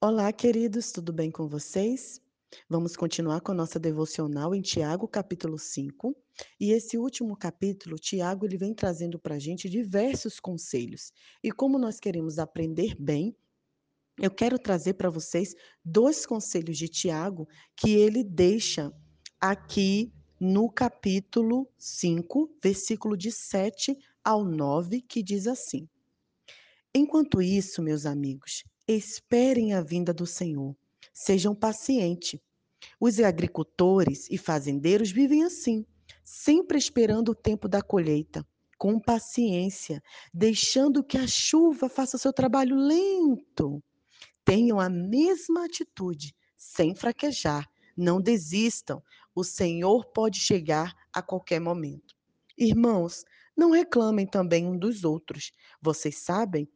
Olá, queridos, tudo bem com vocês? Vamos continuar com a nossa devocional em Tiago, capítulo 5. E esse último capítulo, Tiago, ele vem trazendo para a gente diversos conselhos. E como nós queremos aprender bem, eu quero trazer para vocês dois conselhos de Tiago que ele deixa aqui no capítulo 5, versículo de 7 ao 9, que diz assim: Enquanto isso, meus amigos, esperem a vinda do Senhor. Sejam pacientes. Os agricultores e fazendeiros vivem assim, sempre esperando o tempo da colheita, com paciência, deixando que a chuva faça seu trabalho lento. Tenham a mesma atitude, sem fraquejar. Não desistam. O Senhor pode chegar a qualquer momento. Irmãos, não reclamem também um dos outros. Vocês sabem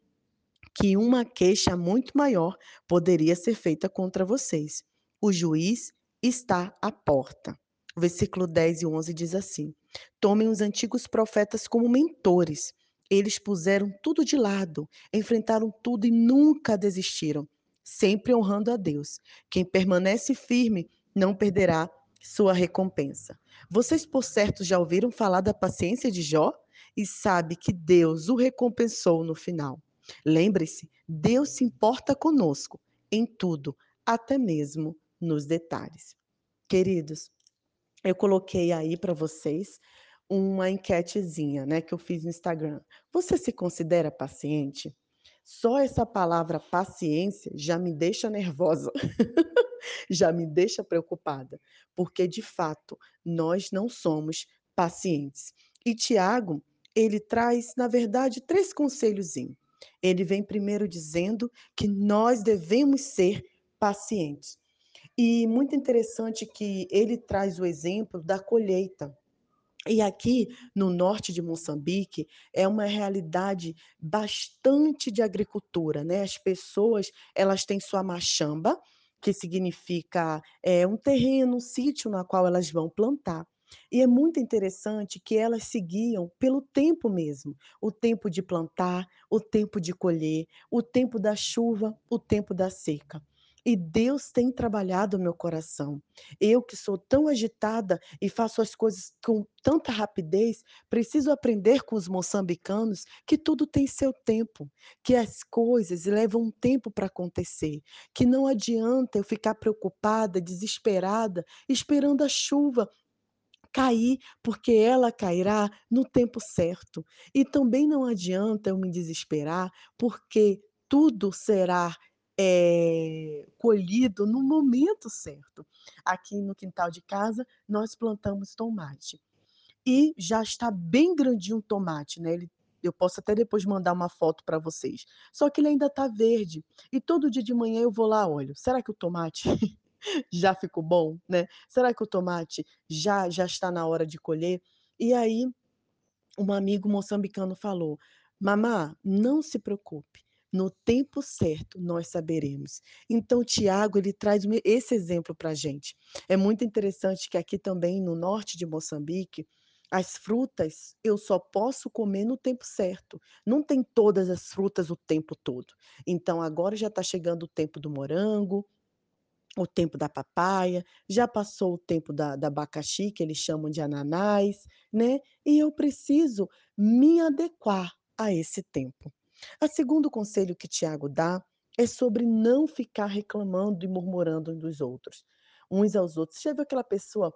que uma queixa muito maior poderia ser feita contra vocês. O juiz está à porta. O versículo 10 e 11 diz assim: Tomem os antigos profetas como mentores. Eles puseram tudo de lado, enfrentaram tudo e nunca desistiram, sempre honrando a Deus. Quem permanece firme não perderá sua recompensa. Vocês, por certo, já ouviram falar da paciência de Jó e sabe que Deus o recompensou no final. Lembre-se, Deus se importa conosco em tudo, até mesmo nos detalhes. Queridos, eu coloquei aí para vocês uma enquetezinha, né, que eu fiz no Instagram. Você se considera paciente? Só essa palavra paciência já me deixa nervosa, já me deixa preocupada, porque de fato nós não somos pacientes. E Tiago, ele traz, na verdade, três conselhozinhos. Ele vem primeiro dizendo que nós devemos ser pacientes. E muito interessante que ele traz o exemplo da colheita. E aqui no norte de Moçambique é uma realidade bastante de agricultura, né? As pessoas, elas têm sua machamba, que significa é, um terreno, um sítio na qual elas vão plantar. E é muito interessante que elas seguiam pelo tempo mesmo, o tempo de plantar, o tempo de colher, o tempo da chuva, o tempo da seca. E Deus tem trabalhado o meu coração. Eu que sou tão agitada e faço as coisas com tanta rapidez, preciso aprender com os moçambicanos que tudo tem seu tempo, que as coisas levam um tempo para acontecer, que não adianta eu ficar preocupada, desesperada, esperando a chuva cair, porque ela cairá no tempo certo. E também não adianta eu me desesperar, porque tudo será é, colhido no momento certo. Aqui no quintal de casa, nós plantamos tomate. E já está bem grandinho o tomate, né? Ele eu posso até depois mandar uma foto para vocês. Só que ele ainda está verde. E todo dia de manhã eu vou lá, olho. Será que o tomate já ficou bom, né? Será que o tomate já já está na hora de colher? E aí, um amigo moçambicano falou: "Mamá, não se preocupe, no tempo certo nós saberemos". Então Tiago, ele traz esse exemplo para a gente. É muito interessante que aqui também no norte de Moçambique, as frutas eu só posso comer no tempo certo. Não tem todas as frutas o tempo todo. Então agora já está chegando o tempo do morango, o tempo da papaya, já passou o tempo da da abacaxi, que eles chamam de ananás, né, e eu preciso me adequar a esse tempo. O segundo conselho que Tiago dá é sobre não ficar reclamando e murmurando uns dos outros, uns aos outros. Você já viu aquela pessoa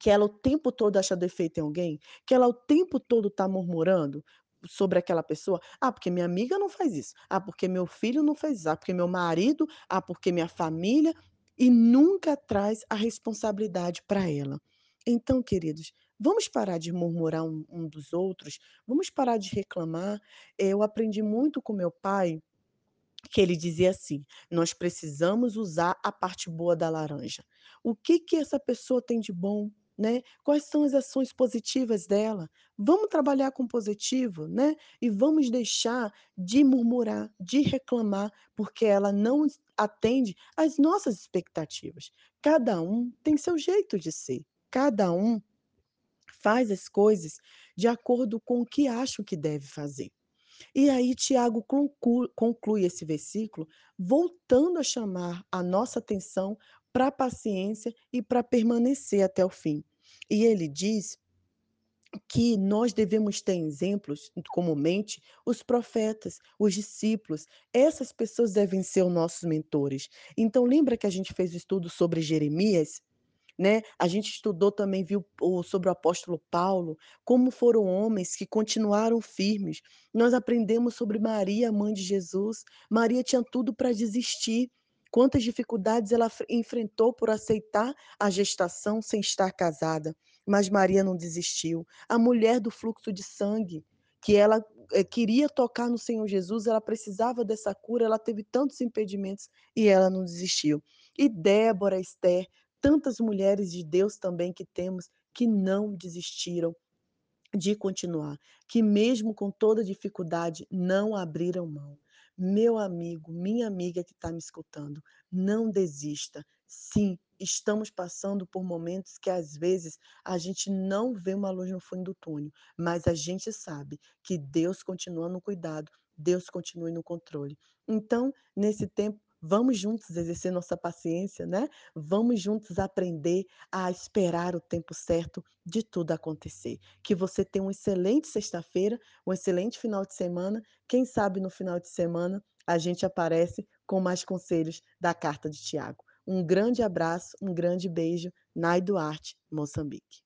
que ela o tempo todo acha defeito em alguém? Que ela o tempo todo está murmurando? Sobre aquela pessoa. Ah, porque minha amiga não faz isso. Ah, porque meu filho não fez isso. Ah, porque meu marido. Ah, porque minha família. E nunca traz a responsabilidade para ela. Então, queridos, vamos parar de murmurar um, um dos outros, vamos parar de reclamar. Eu aprendi muito com meu pai que ele dizia assim: nós precisamos usar a parte boa da laranja. O que que essa pessoa tem de bom? Né? Quais são as ações positivas dela? Vamos trabalhar com positivo, né? E vamos deixar de murmurar, de reclamar, porque ela não atende às nossas expectativas. Cada um tem seu jeito de ser. Cada um faz as coisas de acordo com o que acha que deve fazer. E aí Tiago conclu conclui esse versículo, voltando a chamar a nossa atenção pra paciência e pra permanecer até o fim. E ele diz que nós devemos ter exemplos, comumente, os profetas, os discípulos, essas pessoas devem ser os nossos mentores. Então lembra que a gente fez o estudo sobre Jeremias? Né, a gente estudou também, viu sobre o apóstolo Paulo, como foram homens que continuaram firmes. Nós aprendemos sobre Maria, mãe de Jesus, Maria tinha tudo pra desistir, quantas dificuldades ela fre enfrentou por aceitar a gestação sem estar casada, mas Maria não desistiu. A mulher do fluxo de sangue, que ela, eh, queria tocar no Senhor Jesus, ela precisava dessa cura, ela teve tantos impedimentos e ela não desistiu. E Débora, Esther, tantas mulheres de Deus também que temos, que não desistiram de continuar, que mesmo com toda dificuldade, não abriram mão. Meu amigo, minha amiga que tá me escutando, não desista. Sim, estamos passando por momentos que às vezes a gente não vê uma luz no fundo do túnel, mas a gente sabe que Deus continua no cuidado, Deus continua no controle. Então, nesse tempo, vamos juntos exercer nossa paciência, né, vamos juntos aprender a esperar o tempo certo de tudo acontecer. Que você tenha uma excelente sexta-feira, um excelente final de semana, quem sabe no final de semana a gente aparece com mais conselhos da carta de Tiago. Um grande abraço, um grande beijo, Nai Duarte, Moçambique.